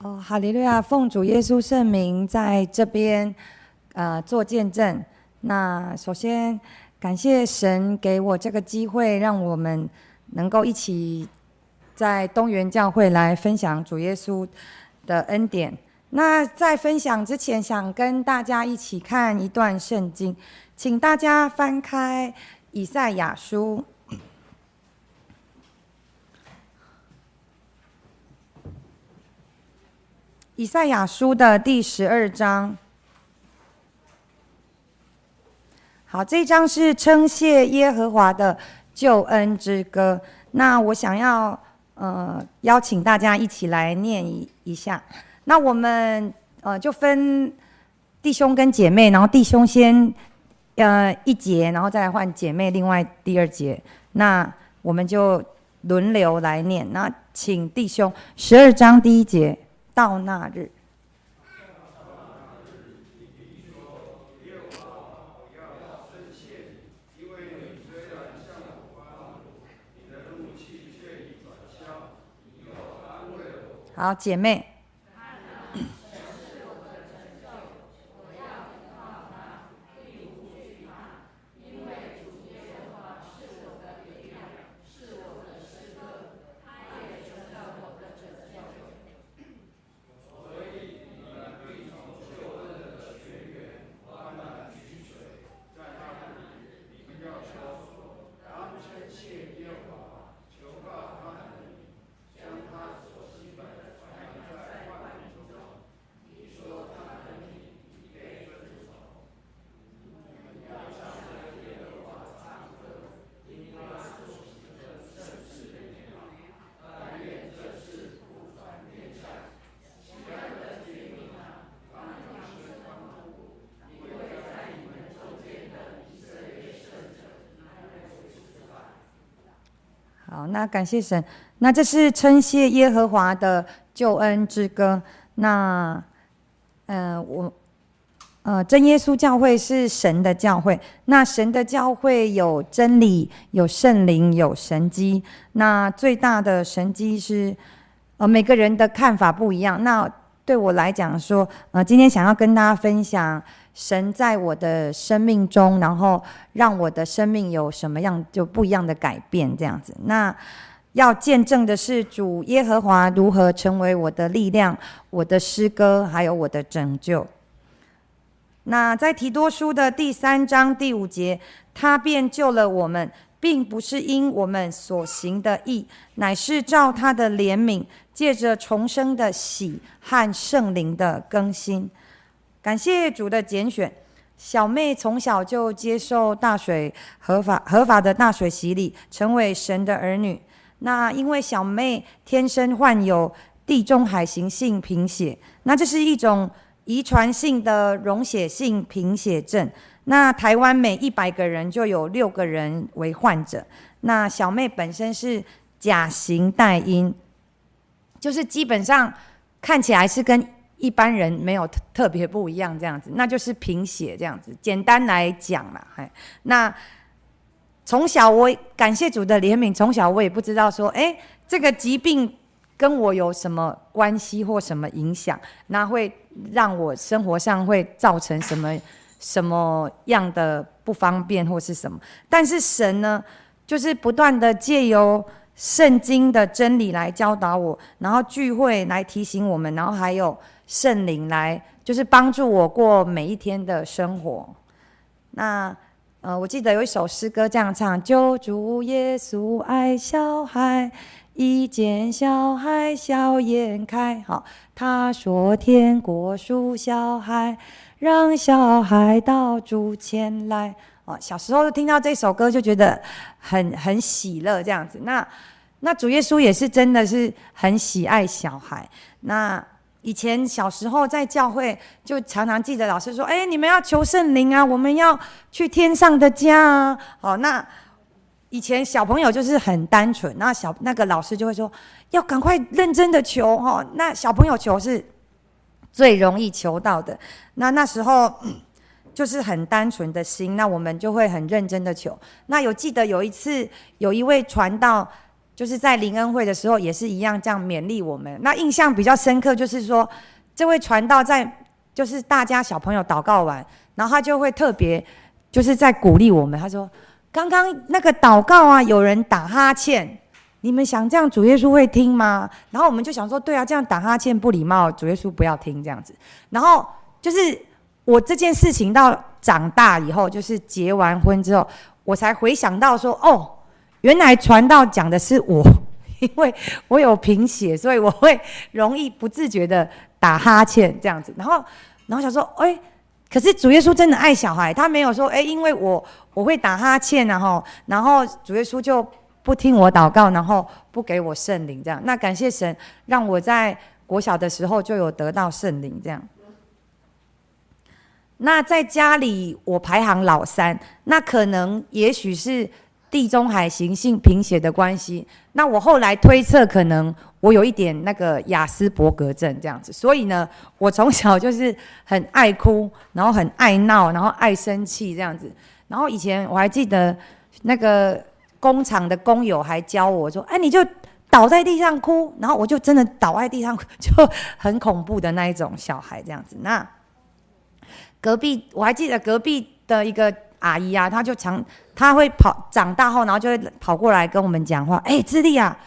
哦，哈利路亚！奉主耶稣圣名，在这边，呃，做见证。那首先感谢神给我这个机会，让我们能够一起在东园教会来分享主耶稣的恩典。那在分享之前，想跟大家一起看一段圣经，请大家翻开以赛亚书。以赛亚书的第十二章，好，这一章是称谢耶和华的救恩之歌。那我想要呃邀请大家一起来念一一下。那我们呃就分弟兄跟姐妹，然后弟兄先呃一节，然后再来换姐妹另外第二节。那我们就轮流来念。那请弟兄十二章第一节。到那日，好，姐妹。好，那感谢神。那这是称谢耶和华的救恩之歌。那，呃，我，呃，真耶稣教会是神的教会。那神的教会有真理，有圣灵，有神机。那最大的神机是，呃，每个人的看法不一样。那对我来讲说，呃，今天想要跟大家分享。神在我的生命中，然后让我的生命有什么样就不一样的改变，这样子。那要见证的是主耶和华如何成为我的力量、我的诗歌，还有我的拯救。那在提多书的第三章第五节，他便救了我们，并不是因我们所行的义，乃是照他的怜悯，借着重生的喜和圣灵的更新。感谢主的拣选，小妹从小就接受大水合法合法的大水洗礼，成为神的儿女。那因为小妹天生患有地中海型性贫血，那这是一种遗传性的溶血性贫血症。那台湾每一百个人就有六个人为患者。那小妹本身是甲型带因，就是基本上看起来是跟。一般人没有特特别不一样，这样子，那就是贫血这样子。简单来讲啦，嘿，那从小我感谢主的怜悯，从小我也不知道说，哎，这个疾病跟我有什么关系或什么影响，那会让我生活上会造成什么什么样的不方便或是什么？但是神呢，就是不断的借由圣经的真理来教导我，然后聚会来提醒我们，然后还有。圣灵来，就是帮助我过每一天的生活。那呃，我记得有一首诗歌这样唱：救主耶稣爱小孩，一见小孩笑颜开。好，他说天国属小孩，让小孩到主前来。哦，小时候听到这首歌就觉得很很喜乐这样子。那那主耶稣也是真的是很喜爱小孩。那以前小时候在教会，就常常记得老师说：“哎，你们要求圣灵啊，我们要去天上的家啊。”好，那以前小朋友就是很单纯，那小那个老师就会说：“要赶快认真的求哈。”那小朋友求是最容易求到的。那那时候 就是很单纯的心，那我们就会很认真的求。那有记得有一次，有一位传道。就是在灵恩会的时候也是一样这样勉励我们。那印象比较深刻就是说，这位传道在就是大家小朋友祷告完，然后他就会特别就是在鼓励我们。他说：“刚刚那个祷告啊，有人打哈欠，你们想这样主耶稣会听吗？”然后我们就想说：“对啊，这样打哈欠不礼貌，主耶稣不要听这样子。”然后就是我这件事情到长大以后，就是结完婚之后，我才回想到说：“哦。”原来传道讲的是我，因为我有贫血，所以我会容易不自觉的打哈欠这样子。然后，然后想说，哎、可是主耶稣真的爱小孩，他没有说，哎、因为我我会打哈欠，然后，然后主耶稣就不听我祷告，然后不给我圣灵这样。那感谢神，让我在国小的时候就有得到圣灵这样。那在家里我排行老三，那可能也许是。地中海型性贫血的关系，那我后来推测，可能我有一点那个雅斯伯格症这样子，所以呢，我从小就是很爱哭，然后很爱闹，然后爱生气这样子。然后以前我还记得那个工厂的工友还教我说：“哎，你就倒在地上哭。”然后我就真的倒在地上，就很恐怖的那一种小孩这样子。那隔壁我还记得隔壁的一个。阿姨啊，她就常，她会跑，长大后，然后就会跑过来跟我们讲话。哎、智利啊，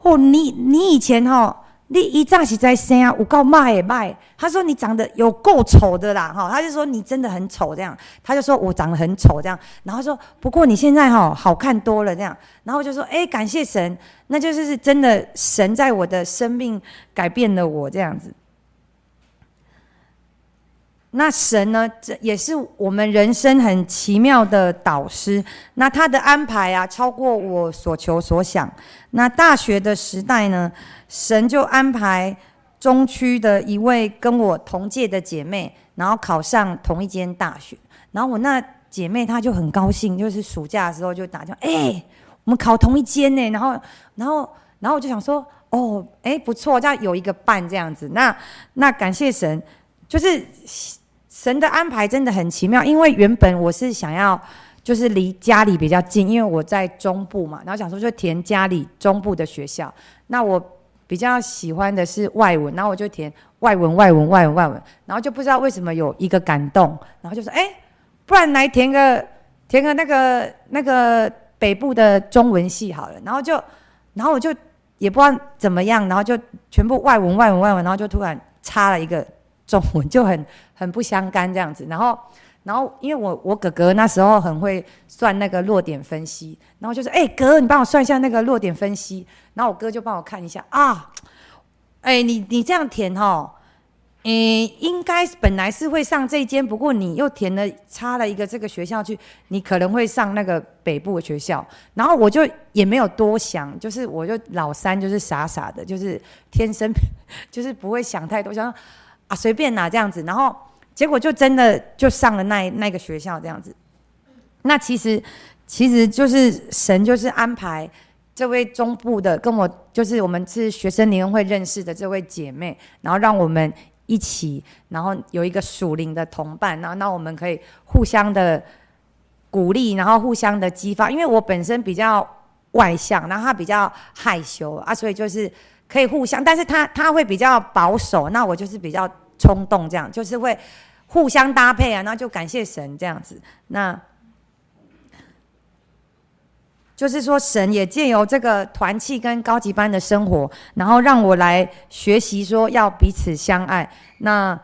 哦，你你以前哈、你一乍是在生啊，我够卖也卖。他说你长得有够丑的啦，哈，他就说你真的很丑这样。他就说我长得很丑这样，然后说不过你现在哈好看多了这样。然后就说哎、感谢神，那就是是真的神在我的生命改变了我这样子。那神呢，这也是我们人生很奇妙的导师。那他的安排啊，超过我所求所想。那大学的时代呢，神就安排中区的一位跟我同届的姐妹，然后考上同一间大学。然后我那姐妹她就很高兴，就是暑假的时候就打电话，哎，我们考同一间呢。然后，然后，然后我就想说，哦，哎，不错，这样有一个伴这样子。那，那感谢神，就是。神的安排真的很奇妙，因为原本我是想要就是离家里比较近，因为我在中部嘛，然后想说就填家里中部的学校。那我比较喜欢的是外文，然后我就填外文、外文、外文、外文，然后就不知道为什么有一个感动，然后就说：“哎，不然来填个填个那个那个北部的中文系好了。”然后就然后我就也不知道怎么样，然后就全部外文、外文、外文，然后就突然插了一个。中文就很很不相干这样子，然后然后因为我我哥哥那时候很会算那个落点分析，然后就说：“哎、哥，你帮我算一下那个落点分析。”然后我哥就帮我看一下啊，哎、你你这样填哈，诶、应该本来是会上这间，不过你又填了插了一个这个学校去，你可能会上那个北部的学校。然后我就也没有多想，就是我就老三就是傻傻的，就是天生 就是不会想太多，想。啊，随便拿这样子，然后结果就真的就上了那那个学校这样子。那其实其实就是神就是安排这位中部的跟我，就是我们是学生联会认识的这位姐妹，然后让我们一起，然后有一个属灵的同伴，然后那我们可以互相的鼓励，然后互相的激发。因为我本身比较外向，然后他比较害羞啊，所以就是。可以互相，但是他他会比较保守，那我就是比较冲动，这样就是会互相搭配啊，那就感谢神这样子。那就是说，神也借由这个团契跟高级班的生活，然后让我来学习说要彼此相爱，那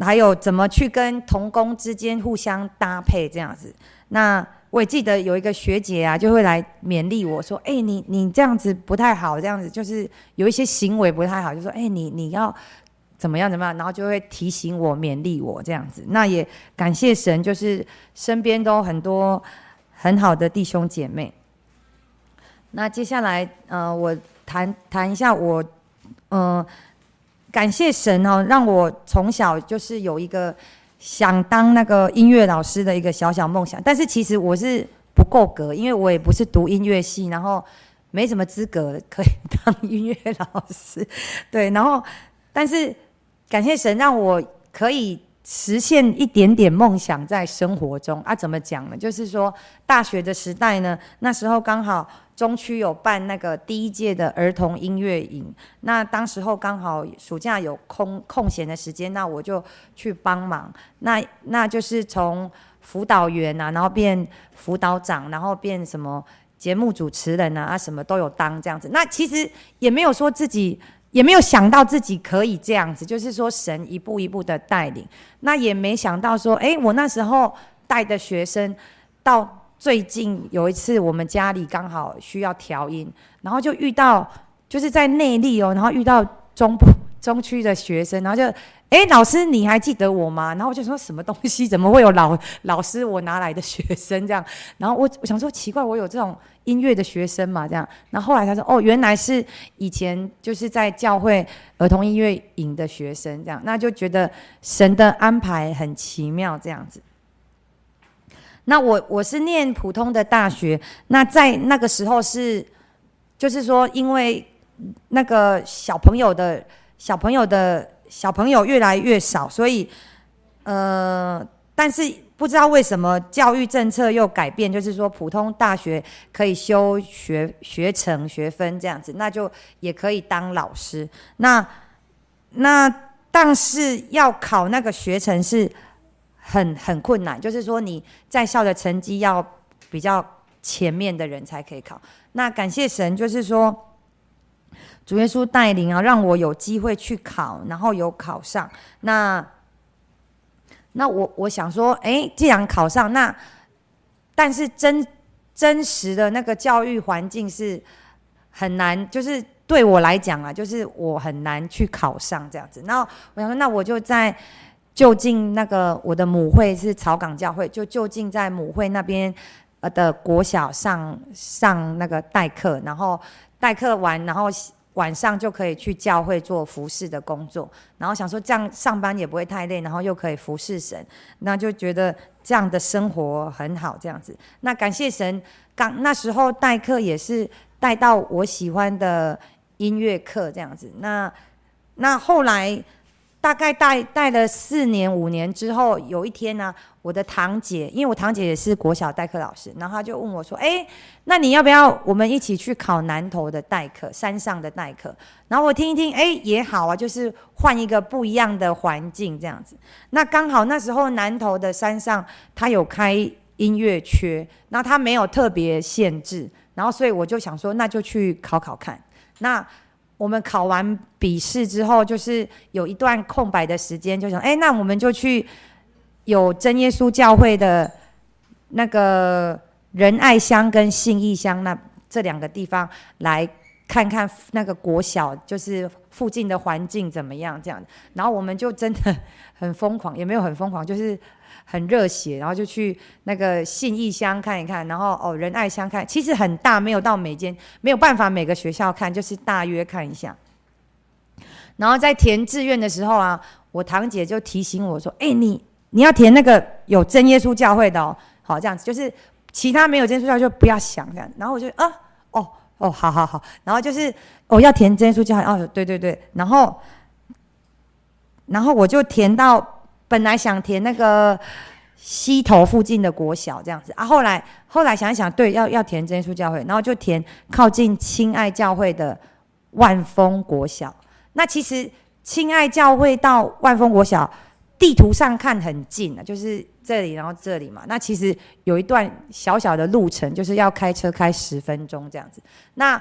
还有怎么去跟同工之间互相搭配这样子。那我也记得有一个学姐啊，就会来勉励我说：“哎、你你这样子不太好，这样子就是有一些行为不太好，就说：哎、你你要怎么样怎么样，然后就会提醒我、勉励我这样子。那也感谢神，就是身边都很多很好的弟兄姐妹。那接下来，呃，我谈谈一下我，嗯、感谢神哦，让我从小就是有一个。想当那个音乐老师的一个小小梦想，但是其实我是不够格，因为我也不是读音乐系，然后没什么资格可以当音乐老师。对，然后但是感谢神让我可以实现一点点梦想在生活中啊？怎么讲呢？就是说大学的时代呢，那时候刚好中区有办那个第一届的儿童音乐营，那当时候刚好暑假有空空闲的时间，那我就去帮忙。那那就是从辅导员啊，然后变辅导长，然后变什么节目主持人啊，啊什么都有当这样子。那其实也没有说自己。也没有想到自己可以这样子，就是说神一步一步的带领，那也没想到说，哎，我那时候带的学生，到最近有一次我们家里刚好需要调音，然后就遇到就是在内力哦，然后遇到中部中区的学生，然后就。哎，老师，你还记得我吗？然后我就说什么东西？怎么会有老 老师我拿来的学生这样？然后我我想说奇怪，我有这种音乐的学生嘛？这样。然后后来他说，哦，原来是以前就是在教会儿童音乐营的学生这样。那就觉得神的安排很奇妙这样子。那我我是念普通的大学，那在那个时候是，就是说因为那个小朋友的小朋友的。小朋友越来越少，所以，呃，但是不知道为什么教育政策又改变，就是说普通大学可以修学学程学分这样子，那就也可以当老师。那那但是要考那个学程是很很困难，就是说你在校的成绩要比较前面的人才可以考。那感谢神，就是说。主耶稣带领啊，让我有机会去考，然后有考上。那那我我想说，哎，既然考上，那但是真真实的那个教育环境是很难，就是对我来讲啊，就是我很难去考上这样子。那我想说，那我就在就近那个我的母会是草港教会，就就近在母会那边呃的国小上上那个代课，然后代课完，然后。晚上就可以去教会做服侍的工作，然后想说这样上班也不会太累，然后又可以服侍神，那就觉得这样的生活很好，这样子。那感谢神，刚那时候代课也是带到我喜欢的音乐课这样子。那那后来。大概带带了四年五年之后，有一天呢、我的堂姐，因为我堂姐也是国小代课老师，然后她就问我说：“哎，那你要不要我们一起去考南投的代课，山上的代课？”然后我听一听，哎，也好啊，就是换一个不一样的环境这样子。那刚好那时候南投的山上，他有开音乐缺，那他没有特别限制，然后所以我就想说，那就去考考看。那我们考完笔试之后，就是有一段空白的时间，就想，哎，那我们就去有真耶稣教会的那个仁爱乡跟信义乡那这两个地方来看看那个国小，就是附近的环境怎么样这样。然后我们就真的很疯狂，也没有很疯狂，就是。很热血，然后就去那个信义乡看一看，然后哦仁爱乡看，其实很大，没有到每间，没有办法每个学校看，就是大约看一下。然后在填志愿的时候啊，我堂姐就提醒我说：“哎，你你要填那个有真耶稣教会的哦，好这样子，就是其他没有真耶稣教会就不要想这样。”然后我就啊，哦哦，好好好，然后就是哦要填真耶稣教会哦，对对对，然后然后我就填到。本来想填那个溪头附近的国小这样子啊，后来后来想一想，对，要要填真耶稣教会，然后就填靠近亲爱教会的万丰国小。那其实亲爱教会到万丰国小地图上看很近啊，就是这里，然后这里嘛。那其实有一段小小的路程，就是要开车开十分钟这样子。那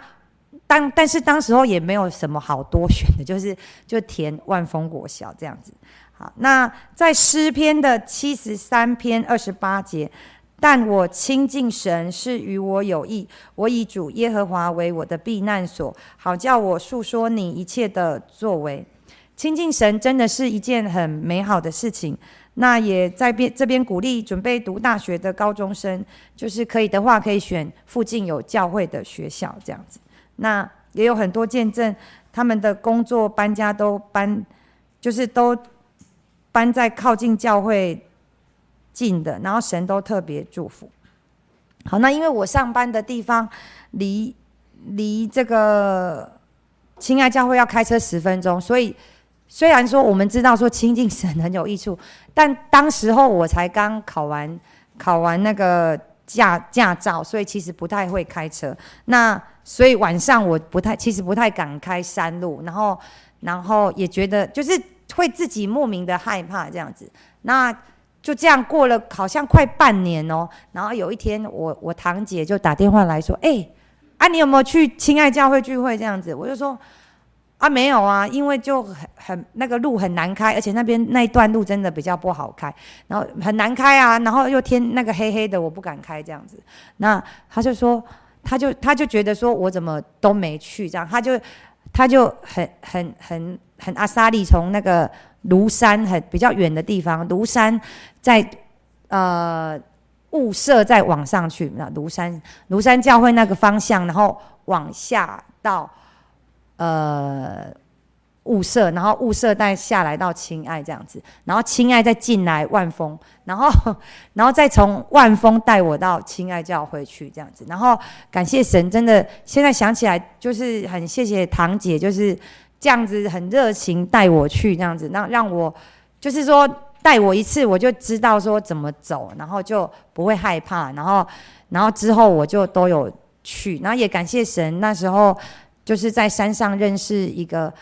当但是当时候也没有什么好多选的，就是就填万丰国小这样子。好，那在诗篇的七十三篇二十八节，但我亲近神是与我有益，我以主耶和华为我的避难所，好叫我述说你一切的作为。亲近神真的是一件很美好的事情。那也在边这边鼓励准备读大学的高中生，就是可以的话，可以选附近有教会的学校这样子。那也有很多见证，他们的工作搬家都搬，就是都。搬在靠近教会近的，然后神都特别祝福。好，那因为我上班的地方离离这个亲爱教会要开车十分钟，所以虽然说我们知道说亲近神很有益处，但当时候我才刚考完考完那个驾驾照，所以其实不太会开车。那所以晚上我不太，其实不太敢开山路，然后然后也觉得就是会自己莫名的害怕这样子。那就这样过了好像快半年哦。然后有一天我我堂姐就打电话来说：“哎、啊你有没有去亲爱教会聚会这样子？”我就说。啊，没有啊，因为就很很那个路很难开，而且那边那一段路真的比较不好开，然后很难开啊，然后又天那个黑黑的，我不敢开这样子。那他就说，他就他就觉得说我怎么都没去这样，他就他就很很很很阿萨利从那个庐山很比较远的地方，庐山在呃雾社再往上去，那庐山庐山教会那个方向，然后往下到。呃，雾社，然后雾社带下来到亲爱这样子，然后亲爱再进来万丰，然后 然后再从万丰带我到亲爱教会去这样子，然后感谢神，真的现在想起来就是很谢谢堂姐，就是这样子很热情带我去这样子，让让我就是说带我一次我就知道说怎么走，然后就不会害怕，然后然后之后我就都有去，然后也感谢神那时候。就是在山上认识一个，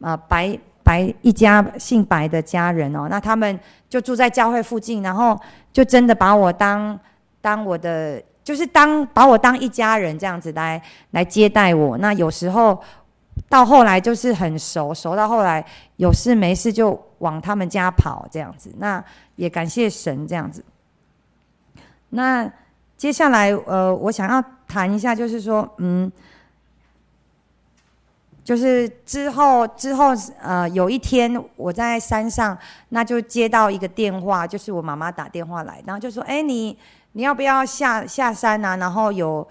呃，白白一家姓白的家人哦，那他们就住在教会附近，然后就真的把我当当我的，就是当把我当一家人这样子来来接待我。那有时候到后来就是很熟，熟到后来有事没事就往他们家跑这样子。那也感谢神这样子。那接下来呃，我想要谈一下，就是说，嗯。就是之后之后，呃，有一天我在山上，那就接到一个电话，就是我妈妈打电话来，然后就说：“哎，你你要不要下下山啊？然后有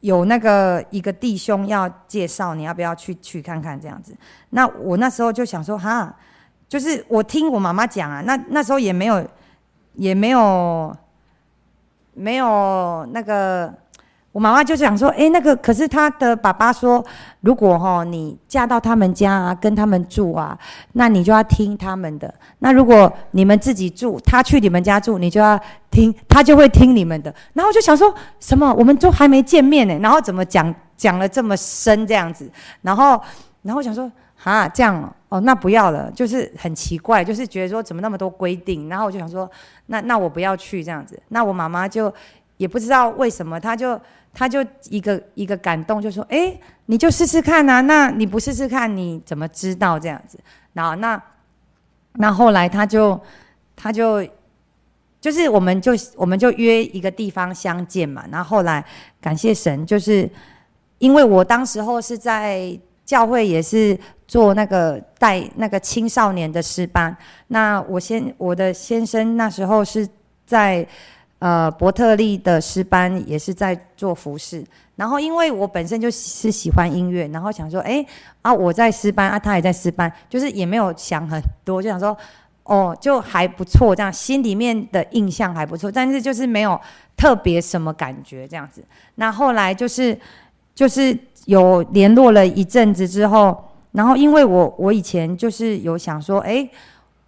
有那个一个弟兄要介绍，你要不要去去看看这样子？”那我那时候就想说：“哈，就是我听我妈妈讲啊，那那时候也没有也没有没有那个。”我妈妈就想说，哎，那个可是他的爸爸说，如果哈你嫁到他们家啊，跟他们住啊，那你就要听他们的。那如果你们自己住，他去你们家住，你就要听，他就会听你们的。然后我就想说什么，我们都还没见面呢，然后怎么讲讲了这么深这样子？然后然后我想说，哈这样哦，那不要了，就是很奇怪，就是觉得说怎么那么多规定？然后我就想说，那那我不要去这样子。那我妈妈就也不知道为什么，她就。他就一个一个感动，就说：“哎，你就试试看啊！那你不试试看，你怎么知道这样子？然后那那后来他就他就就是我们就我们就约一个地方相见嘛。然后后来感谢神，就是因为我当时候是在教会也是做那个带那个青少年的师班。那我先我的先生那时候是在。”呃，伯特利的诗班也是在做服饰，然后因为我本身就是喜欢音乐，然后想说，哎啊，我在诗班啊，他也在诗班，就是也没有想很多，就想说，哦，就还不错，这样心里面的印象还不错，但是就是没有特别什么感觉这样子。那后来就是就是有联络了一阵子之后，然后因为我我以前就是有想说，哎，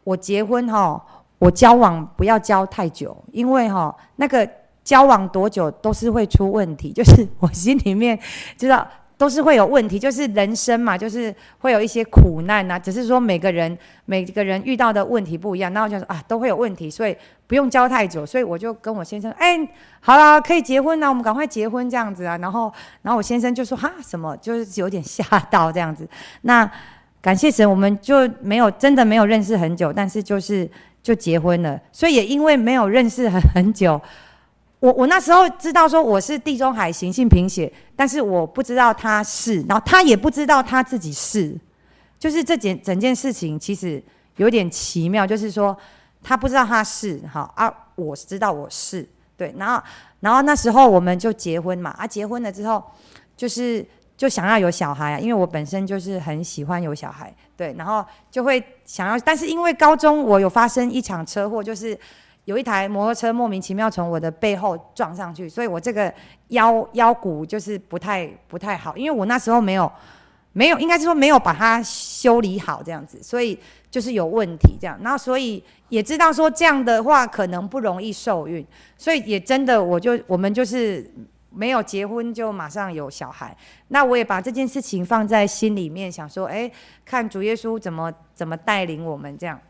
我结婚哈。我交往不要交太久，因为哈那个交往多久都是会出问题，就是我心里面知道都是会有问题，就是人生嘛，就是会有一些苦难呐、只是说每个人每个人遇到的问题不一样，然后就说啊都会有问题，所以不用交太久。所以我就跟我先生，哎，好了，可以结婚了，我们赶快结婚这样子啊。然后然后我先生就说哈什么，就是有点吓到这样子。那感谢神，我们就没有真的没有认识很久，但是就是。就结婚了，所以也因为没有认识很很久，我我那时候知道说我是地中海型性贫血，但是我不知道他是，然后他也不知道他自己是，就是这件整件事情其实有点奇妙，就是说他不知道他是好啊，我知道我是对，然后然后那时候我们就结婚嘛，啊结婚了之后就是。就想要有小孩啊，因为我本身就是很喜欢有小孩，对，然后就会想要，但是因为高中我有发生一场车祸，就是有一台摩托车莫名其妙从我的背后撞上去，所以我这个腰腰骨就是不太不太好，因为我那时候没有没有，应该是说没有把它修理好这样子，所以就是有问题这样。然后所以也知道说这样的话可能不容易受孕，所以也真的我就我们就是没有结婚就马上有小孩。那我也把这件事情放在心里面，想说，哎，看主耶稣怎么怎么带领我们这样。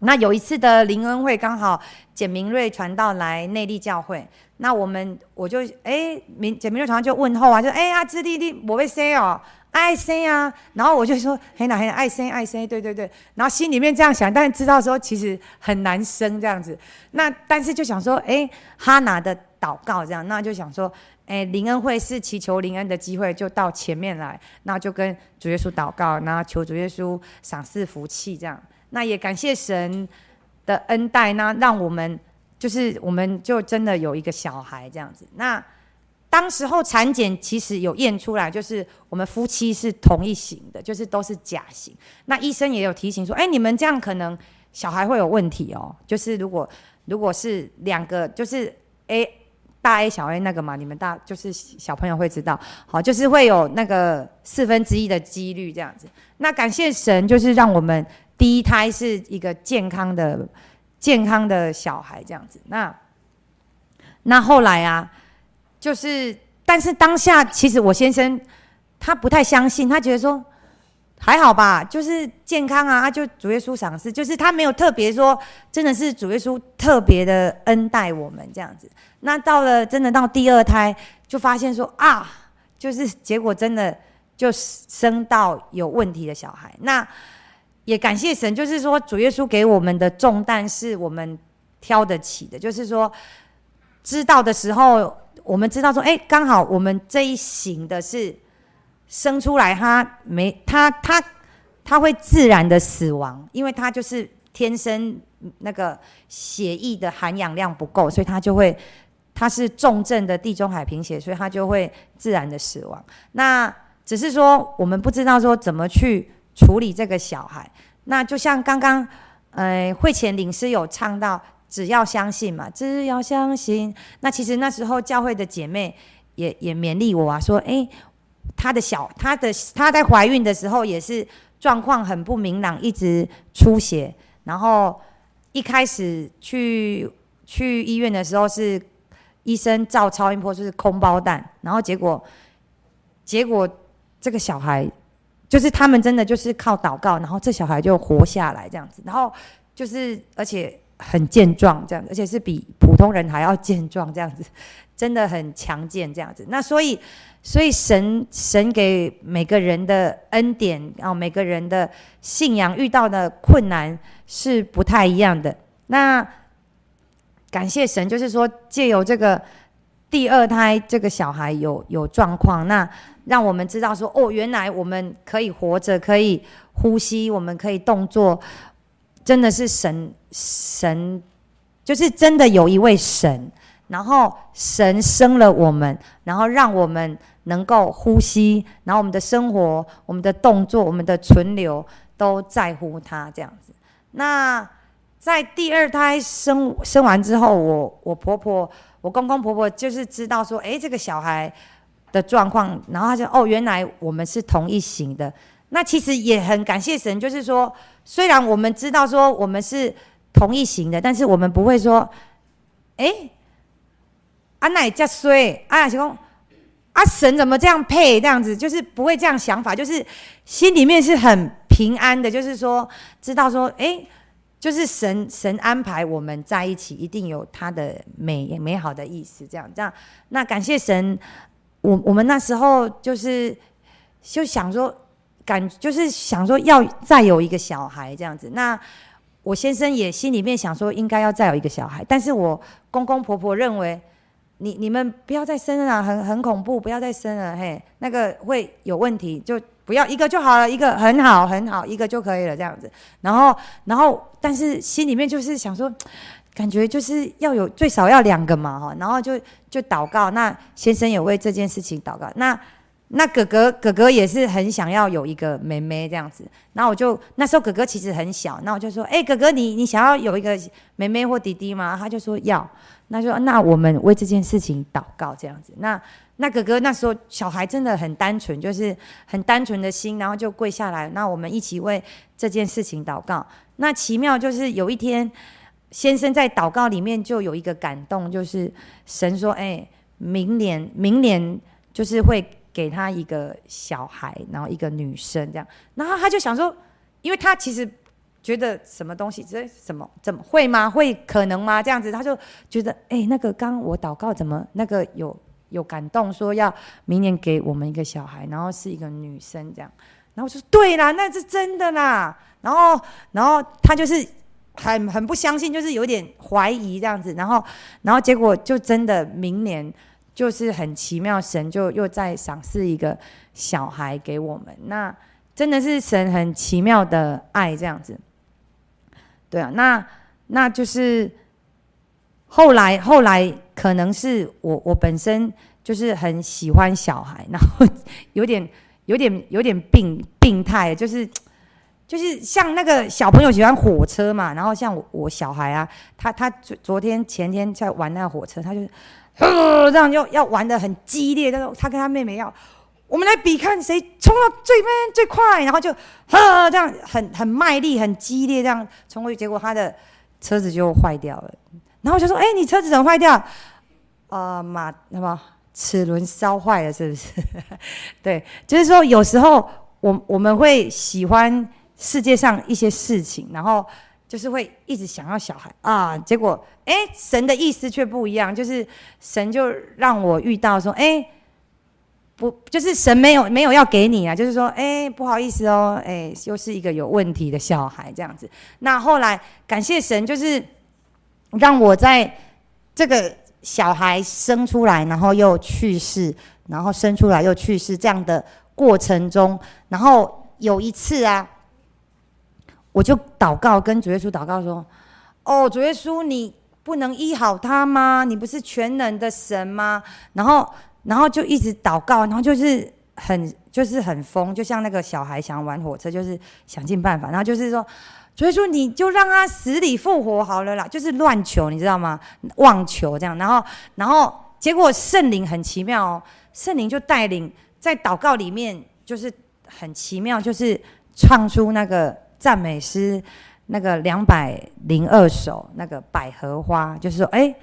那有一次的灵恩会，刚好简明瑞传道来内地教会，那我们我就哎，明简明瑞传道就问候啊，就哎呀，志弟弟我会生哦。爱生啊，然后我就说，嘿哪嘿爱生爱生，对对对，然后心里面这样想，但是知道说其实很难生这样子，那但是就想说，哎，哈拿的祷告这样，那就想说，哎，灵恩会是祈求灵恩的机会，就到前面来，那就跟主耶稣祷告，然后求主耶稣赏赐福气这样，那也感谢神的恩待，那让我们就是我们就真的有一个小孩这样子，那。当时候产检其实有验出来，就是我们夫妻是同一型的，就是都是甲型。那医生也有提醒说，哎，你们这样可能小孩会有问题哦。就是如果如果是两个，就是 A 大 A 小 A 那个嘛，你们大就是小朋友会知道，好，就是会有那个四分之一的几率这样子。那感谢神，就是让我们第一胎是一个健康的健康的小孩这样子。那那后来啊。就是，但是当下其实我先生他不太相信，他觉得说还好吧，就是健康啊，就主耶稣赏赐，就是他没有特别说，真的是主耶稣特别的恩待我们这样子。那到了真的到第二胎，就发现说啊，就是结果真的就生到有问题的小孩。那也感谢神，就是说主耶稣给我们的重担是我们挑得起的，就是说知道的时候。我们知道说，哎，刚好我们这一行的是生出来，他没他他他会自然的死亡，因为他就是天生那个血液的含氧量不够，所以他就会他是重症的地中海贫血，所以他就会自然的死亡。那只是说我们不知道说怎么去处理这个小孩。那就像刚刚呃会前领师有唱到。只要相信嘛，只要相信。那其实那时候教会的姐妹也也勉励我啊，说，诶，她的小，她的她在怀孕的时候也是状况很不明朗，一直出血。然后一开始去去医院的时候是医生照超音波就是空包蛋，然后结果结果这个小孩就是他们真的就是靠祷告，然后这小孩就活下来这样子，然后就是而且。很健壮，这样，而且是比普通人还要健壮，这样子，真的很强健，这样子。那所以，所以神神给每个人的恩典啊，每个人的信仰遇到的困难是不太一样的。那感谢神，就是说借由这个第二胎这个小孩有有状况，那让我们知道说，哦，原来我们可以活着，可以呼吸，我们可以动作。真的是神神，就是真的有一位神，然后神生了我们，然后让我们能够呼吸，然后我们的生活、我们的动作、我们的存留都在乎他这样子。那在第二胎生生完之后，我我婆婆、我公公婆婆就是知道说，诶，这个小孩的状况，然后他就哦，原来我们是同一型的。那其实也很感谢神，就是说，虽然我们知道说我们是同一型的，但是我们不会说，哎，阿奶这衰，阿是讲，阿神怎么这样配这样子，就是不会这样想法，就是心里面是很平安的，就是说知道说，哎，就是神神安排我们在一起，一定有他的美美好的意思，这样这样。那感谢神，我我们那时候就是就想说。感就是想说要再有一个小孩这样子，那我先生也心里面想说应该要再有一个小孩，但是我公公婆婆认为你你们不要再生了，很很恐怖，不要再生了，嘿，那个会有问题，就不要一个就好了，一个很好很好，一个就可以了这样子。然后然后但是心里面就是想说，感觉就是要有最少要两个嘛哈，然后就就祷告，那先生也为这件事情祷告，那。那哥哥哥哥也是很想要有一个妹妹这样子，那我就那时候哥哥其实很小，那我就说，哎、哥哥你你想要有一个妹妹或弟弟吗？他就说要，那就那我们为这件事情祷告这样子。那那哥哥那时候小孩真的很单纯，就是很单纯的心，然后就跪下来，那我们一起为这件事情祷告。那奇妙就是有一天，先生在祷告里面就有一个感动，就是神说：“哎，明年明年就是会给他一个小孩，然后一个女生这样。”然后他就想说，因为他其实觉得什么东西这什么怎么会吗？会可能吗？这样子他就觉得：“哎，那个刚我祷告怎么那个有？”有感动，说要明年给我们一个小孩，然后是一个女生这样，然后我说对啦，那是真的啦。然后，然后他就是很很不相信，就是有点怀疑这样子。然后，然后结果就真的明年就是很奇妙，神就又在赏赐一个小孩给我们。那真的是神很奇妙的爱这样子。对啊，那那就是。后来，后来可能是我我本身就是很喜欢小孩，然后有点有点有点病病态，就是就是像那个小朋友喜欢火车嘛，然后像我我小孩啊，他他昨昨天前天在玩那个火车，他就这样就要玩得很激烈，他说他跟他妹妹要，我们来比看谁冲到最边最快，然后就呵这样很很卖力很激烈这样冲过去，结果他的车子就坏掉了。然后我就说：“哎，你车子怎么坏掉？啊、马什么齿轮烧坏了，是不是？对，就是说有时候我我们会喜欢世界上一些事情，然后就是会一直想要小孩啊。结果哎，神的意思却不一样，就是神就让我遇到说，哎，不，就是神没有没有要给你啊，就是说，哎，不好意思哦，哎，又是一个有问题的小孩这样子。那后来感谢神，就是。”让我在这个小孩生出来，然后又去世，然后生出来又去世这样的过程中，然后有一次啊，我就祷告，跟主耶稣祷告说：“哦，主耶稣，你不能医好他吗？你不是全能的神吗？”然后，然后就一直祷告，然后就是很就是很疯，就像那个小孩想玩火车，就是想尽办法，然后就是说。所以说，你就让他死里复活好了啦，就是乱求，你知道吗？妄求这样，然后，然后结果圣灵很奇妙哦，圣灵就带领在祷告里面，就是很奇妙，就是唱出那个赞美诗，那个两百零二首那个百合花，就是说，哎，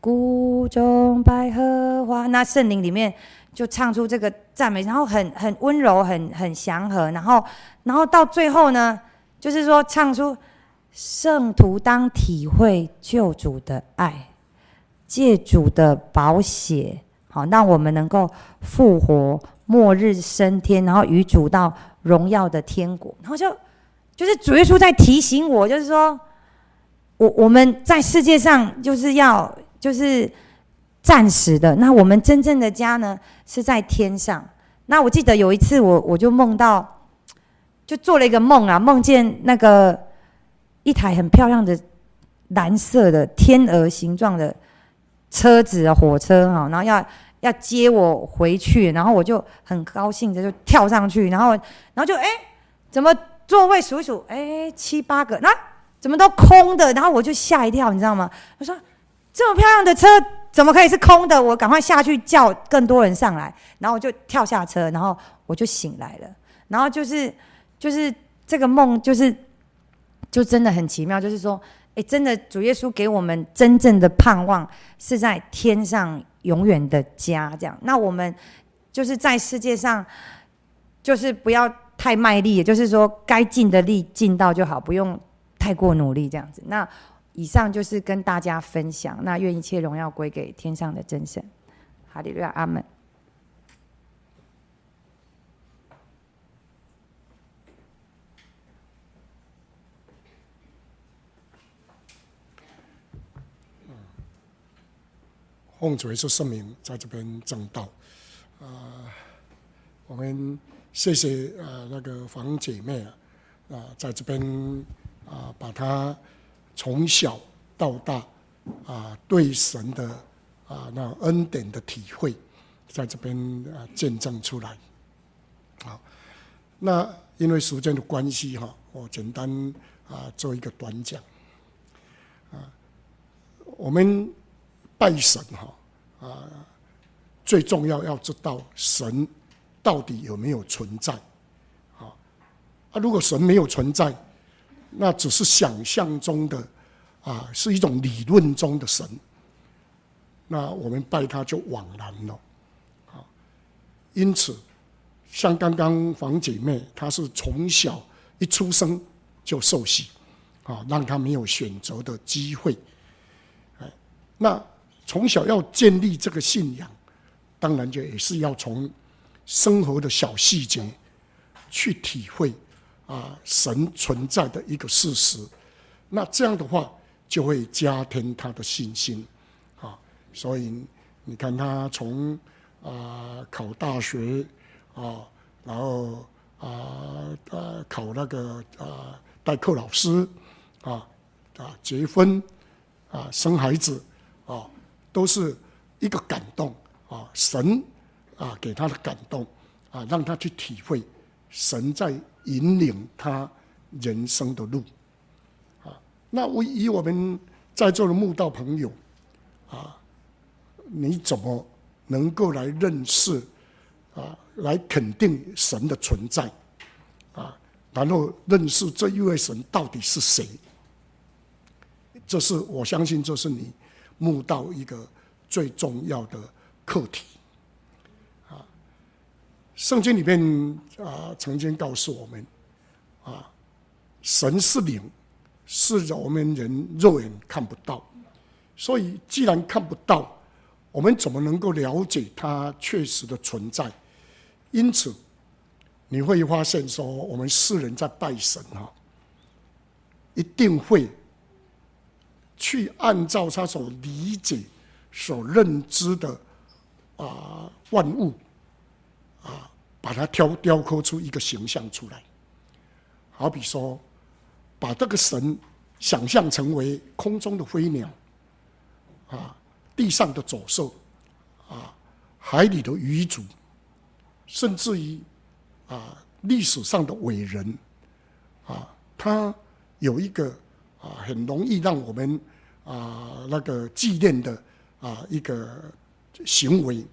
谷中百合花，那圣灵里面就唱出这个赞美，然后很很温柔，很很祥和，然后，然后到最后呢？就是说，唱出圣徒当体会救主的爱，借主的宝血，好，让我们能够复活，末日升天，然后与主到荣耀的天国。然后就就是主耶稣在提醒我，就是说我我们在世界上就是要就是暂时的，那我们真正的家呢是在天上。那我记得有一次我我就梦到。就做了一个梦啊，梦见那个一台很漂亮的蓝色的天鹅形状的车子啊，火车哈，然后要要接我回去，然后我就很高兴的就跳上去，然后然后就哎，怎么座位数数，哎，七八个，那怎么都空的，然后我就吓一跳，你知道吗？我说这么漂亮的车怎么可以是空的？我赶快下去叫更多人上来，然后我就跳下车，然后我就醒来了，然后就是。就是这个梦，就是就真的很奇妙。就是说，哎，真的主耶稣给我们真正的盼望是在天上永远的家。这样，那我们就是在世界上，就是不要太卖力，也就是说该尽的力尽到就好，不用太过努力这样子。那以上就是跟大家分享。那愿一切荣耀归给天上的真神。哈利路亚，阿门。奉主耶稣圣名在这边证道，啊，我们谢谢啊那个黄姐妹啊，啊在这边啊把她从小到大啊对神的啊那恩典的体会，在这边啊见证出来。好，那因为时间的关系哈，我简单啊做一个短讲。啊，我们。拜神哈啊，最重要要知道神到底有没有存在。啊，啊，如果神没有存在，那只是想象中的，啊，是一种理论中的神。那我们拜他就枉然了。啊，因此，像刚刚房姐妹，她是从小一出生就受洗，啊，让她没有选择的机会。那从小要建立这个信仰，当然就也是要从生活的小细节去体会啊神存在的一个事实。那这样的话，就会加添他的信心啊。所以你看他从啊考大学啊，然后啊啊考那个啊代课老师啊啊结婚啊生孩子。啊，都是一个感动啊，神啊给他的感动啊，让他去体会神在引领他人生的路啊。那我以我们在座的慕道朋友啊，你怎么能够来认识啊，来肯定神的存在啊，然后认识这一位神到底是谁？这是我相信，这是你。慕道一个最重要的课题，圣经里面啊曾经告诉我们啊，神是灵，是我们人肉眼看不到，所以既然看不到，我们怎么能够了解它确实的存在？因此你会发现说，我们世人在拜神哈，一定会。去按照他所理解、所认知的啊万物啊，把它雕雕刻出一个形象出来。好比说，把这个神想象成为空中的飞鸟，啊，地上的走兽，啊，海里的鱼族，甚至于啊历史上的伟人，啊，他有一个。啊，很容易让我们啊那个纪念的啊一个行为，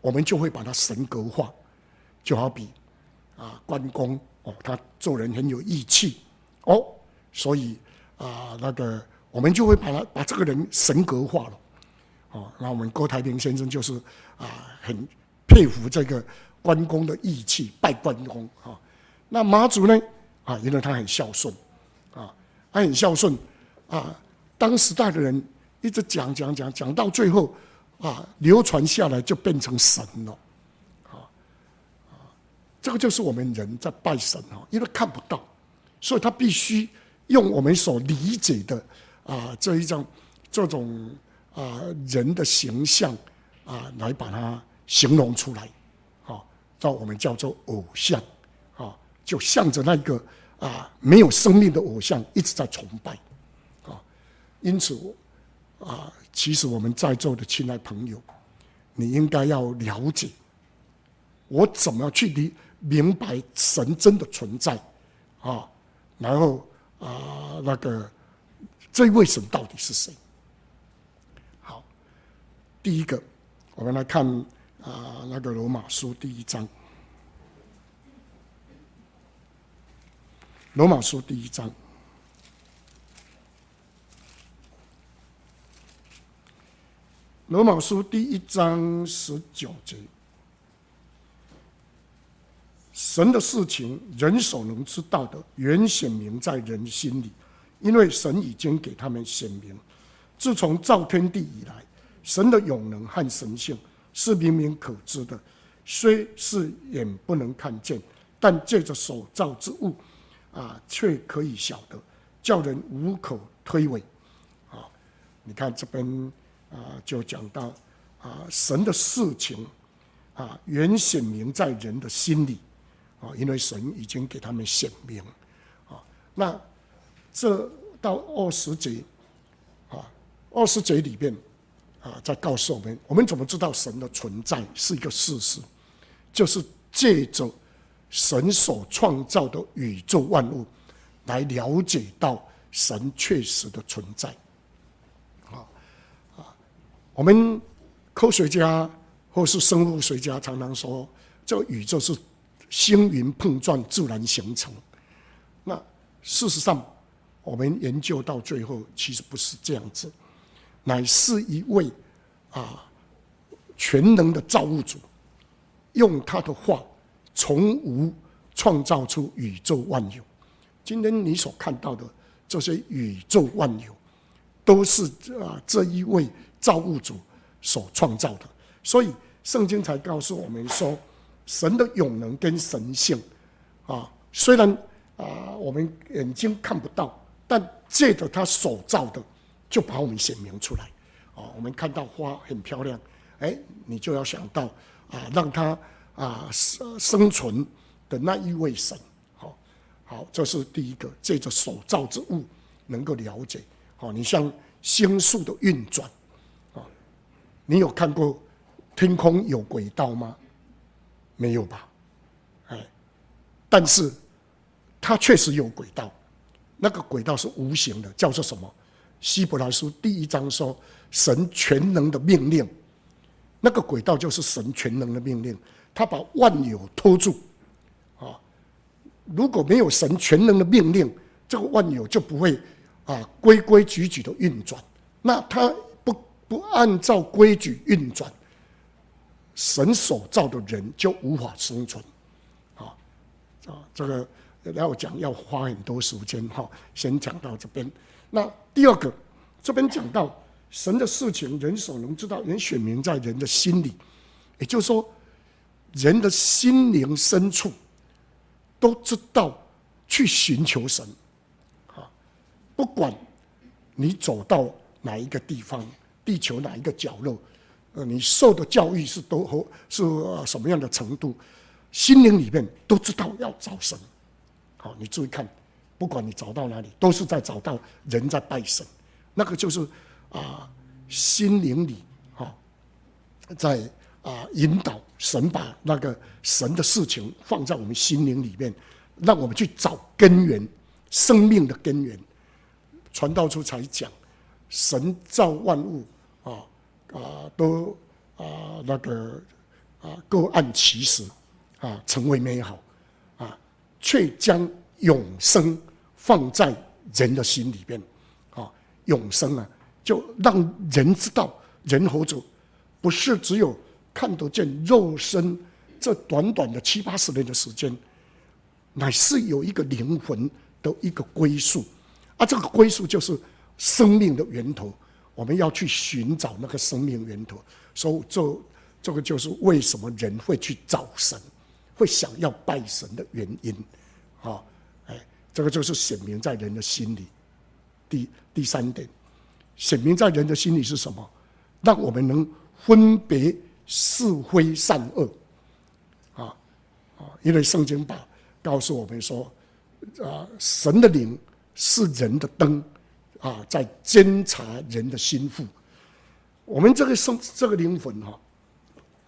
我们就会把它神格化，就好比啊关公哦，他做人很有义气哦，所以啊那个我们就会把他把这个人神格化了，哦，那我们郭台铭先生就是啊很佩服这个关公的义气，拜关公啊。那马祖呢啊，因为他很孝顺啊。他很孝顺，啊，当时代的人一直讲讲讲讲到最后，啊，流传下来就变成神了，这个就是我们人在拜神啊，因为看不到，所以他必须用我们所理解的啊这一种这种啊人的形象啊来把它形容出来，啊，叫我们叫做偶像，啊，就向着那个。啊，没有生命的偶像一直在崇拜，啊，因此，啊，其实我们在座的亲爱朋友，你应该要了解，我怎么去理明白神真的存在，啊，然后啊，那个这位神到底是谁？好，第一个，我们来看啊，那个罗马书第一章。罗马书第一章，罗马书第一章十九节，神的事情，人所能知道的，原显明在人心里，因为神已经给他们显明。自从造天地以来，神的永能和神性是明明可知的，虽是眼不能看见，但借着所造之物。啊，却可以晓得，叫人无可推诿。啊，你看这边啊，就讲到啊，神的事情啊，原显明在人的心里啊，因为神已经给他们显明。啊，那这到二十节啊，二十节里边啊，在告诉我们，我们怎么知道神的存在是一个事实？就是借着。神所创造的宇宙万物，来了解到神确实的存在。啊啊，我们科学家或是生物学家常常说，这个宇宙是星云碰撞自然形成。那事实上，我们研究到最后，其实不是这样子，乃是一位啊全能的造物主，用他的话从无创造出宇宙万有。今天你所看到的这些宇宙万有，都是啊这一位造物主所创造的。所以圣经才告诉我们说，神的永能跟神性啊，虽然啊我们眼睛看不到。但借着他所造的，就把我们显明出来。啊，我们看到花很漂亮，哎，你就要想到啊，让它啊生生存的那一位神。好，好，这是第一个，借着所造之物能够了解。好，你像星宿的运转，啊，你有看过天空有轨道吗？没有吧？哎，但是它确实有轨道。那个轨道是无形的，叫做什么？希伯来书第一章说，神全能的命令，那个轨道就是神全能的命令，他把万有托住，啊，如果没有神全能的命令，这个万有就不会啊规规矩矩的运转。那他不不按照规矩运转，神所造的人就无法生存，啊啊这个。要讲要花很多时间哈，先讲到这边。那第二个，这边讲到神的事情，人所能知道，人选明在人的心里，也就是说，人的心灵深处都知道去寻求神。啊，不管你走到哪一个地方，地球哪一个角落，你受的教育是多和是什么样的程度，心灵里面都知道要找神。好，你注意看，不管你找到哪里，都是在找到人在拜神，那个就是啊，心灵里哈，在啊引导神把那个神的事情放在我们心灵里面，让我们去找根源，生命的根源。传道书才讲，神造万物啊啊都啊那个啊各按其时啊成为美好啊。却将永生放在人的心里边，啊，永生啊，就让人知道，人活着不是只有看得见肉身这短短的七八十年的时间，乃是有一个灵魂的一个归宿，啊，这个归宿就是生命的源头，我们要去寻找那个生命源头，所以这这个就是为什么人会去找神。会想要拜神的原因，啊，哎，这个就是显明在人的心里。第第三点，显明在人的心里是什么？让我们能分别是非善恶，啊啊，因为圣经把告诉我们说，啊，神的灵是人的灯，啊，在监察人的心腹。我们这个生这个灵魂哈，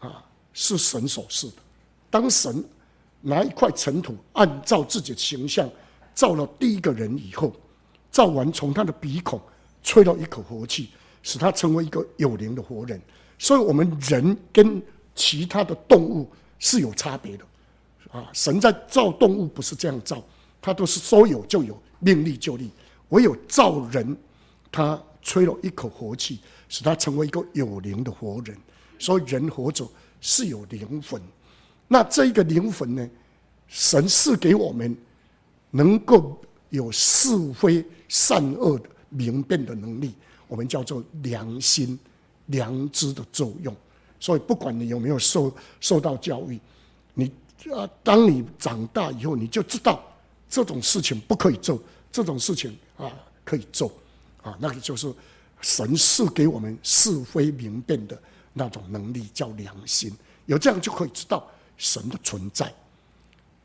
啊，是神所赐的。当神拿一块尘土，按照自己的形象造了第一个人以后，造完从他的鼻孔吹了一口活气，使他成为一个有灵的活人。所以，我们人跟其他的动物是有差别的啊！神在造动物不是这样造，他都是说有就有，命立就立。唯有造人，他吹了一口活气，使他成为一个有灵的活人。所以，人活着是有灵魂。那这一个灵魂呢？神赐给我们能够有是非善恶的明辨的能力，我们叫做良心、良知的作用。所以，不管你有没有受受到教育，你啊，当你长大以后，你就知道这种事情不可以做，这种事情啊可以做啊。那个就是神赐给我们是非明辨的那种能力，叫良心。有这样就可以知道。神的存在，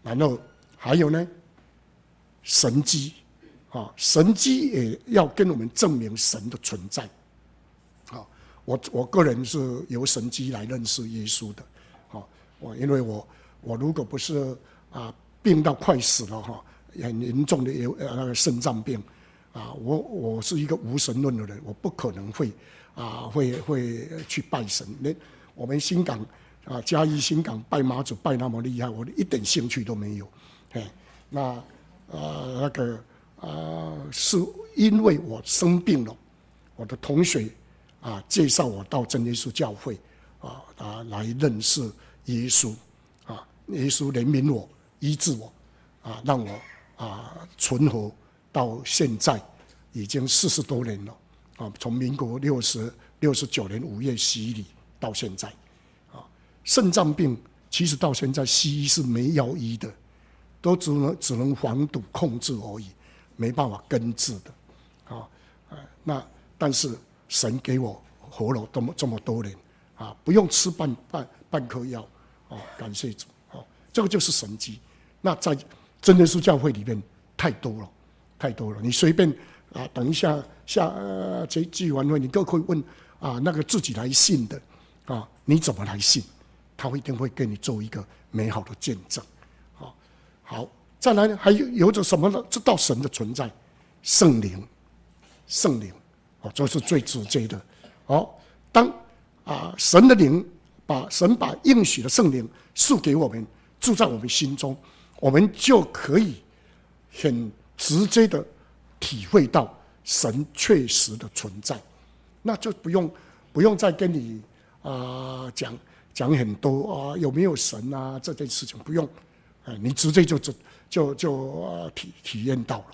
然后还有呢，神迹啊，神迹也要跟我们证明神的存在。啊，我我个人是由神迹来认识耶稣的。啊，我因为我我如果不是啊病到快死了哈，很严重的有那个肾脏病啊，我我是一个无神论的人，我不可能会啊会会去拜神。那我们新港啊，嘉义新港拜妈祖拜那么厉害，我一点兴趣都没有。嘿，那呃那个啊，是因为我生病了，我的同学啊介绍我到真耶稣教会啊啊来认识耶稣啊，耶稣怜悯我，医治我啊，让我啊存活到现在已经四十多年了啊，从民国六十六十九年五月洗礼到现在啊，肾脏病其实到现在西医是没药医的。都只能只能防堵控制而已，没办法根治的，啊，那但是神给我活了这么这么多年，啊，不用吃半半半颗药，啊，感谢主，啊，这个就是神迹。那在真耶稣教会里面太多了，太多了。你随便啊，等一下下呃这聚完会，你都可以问啊，那个自己来信的，啊，你怎么来信？他会一定会给你做一个美好的见证。好好，再来，还有有着什么呢？知道神的存在，圣灵，圣灵，哦，这是最直接的。哦，当啊，神的灵把神把应许的圣灵赐给我们，住在我们心中，我们就可以很直接的体会到神确实的存在，那就不用不用再跟你啊讲讲很多啊有没有神啊这件事情不用。啊你直接就就就就体体验到了，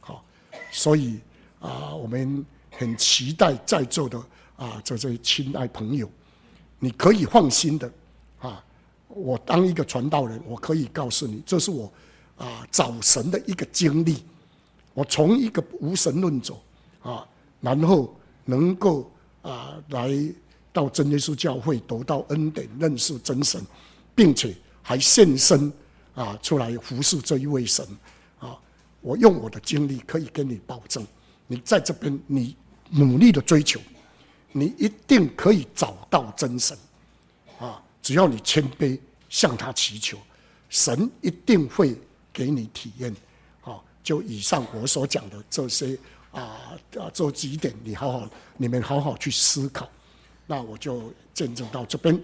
好，所以啊，我们很期待在座的啊这些亲爱朋友，你可以放心的啊，我当一个传道人，我可以告诉你，这是我啊找神的一个经历，我从一个无神论者啊，然后能够啊来到真耶稣教会得到恩典，认识真神，并且还献身。啊，出来服侍这一位神，啊，我用我的经历可以跟你保证，你在这边你努力的追求，你一定可以找到真神，啊，只要你谦卑向他祈求，神一定会给你体验，好，就以上我所讲的这些啊啊这几点，你好好你们好好去思考，那我就见证到这边，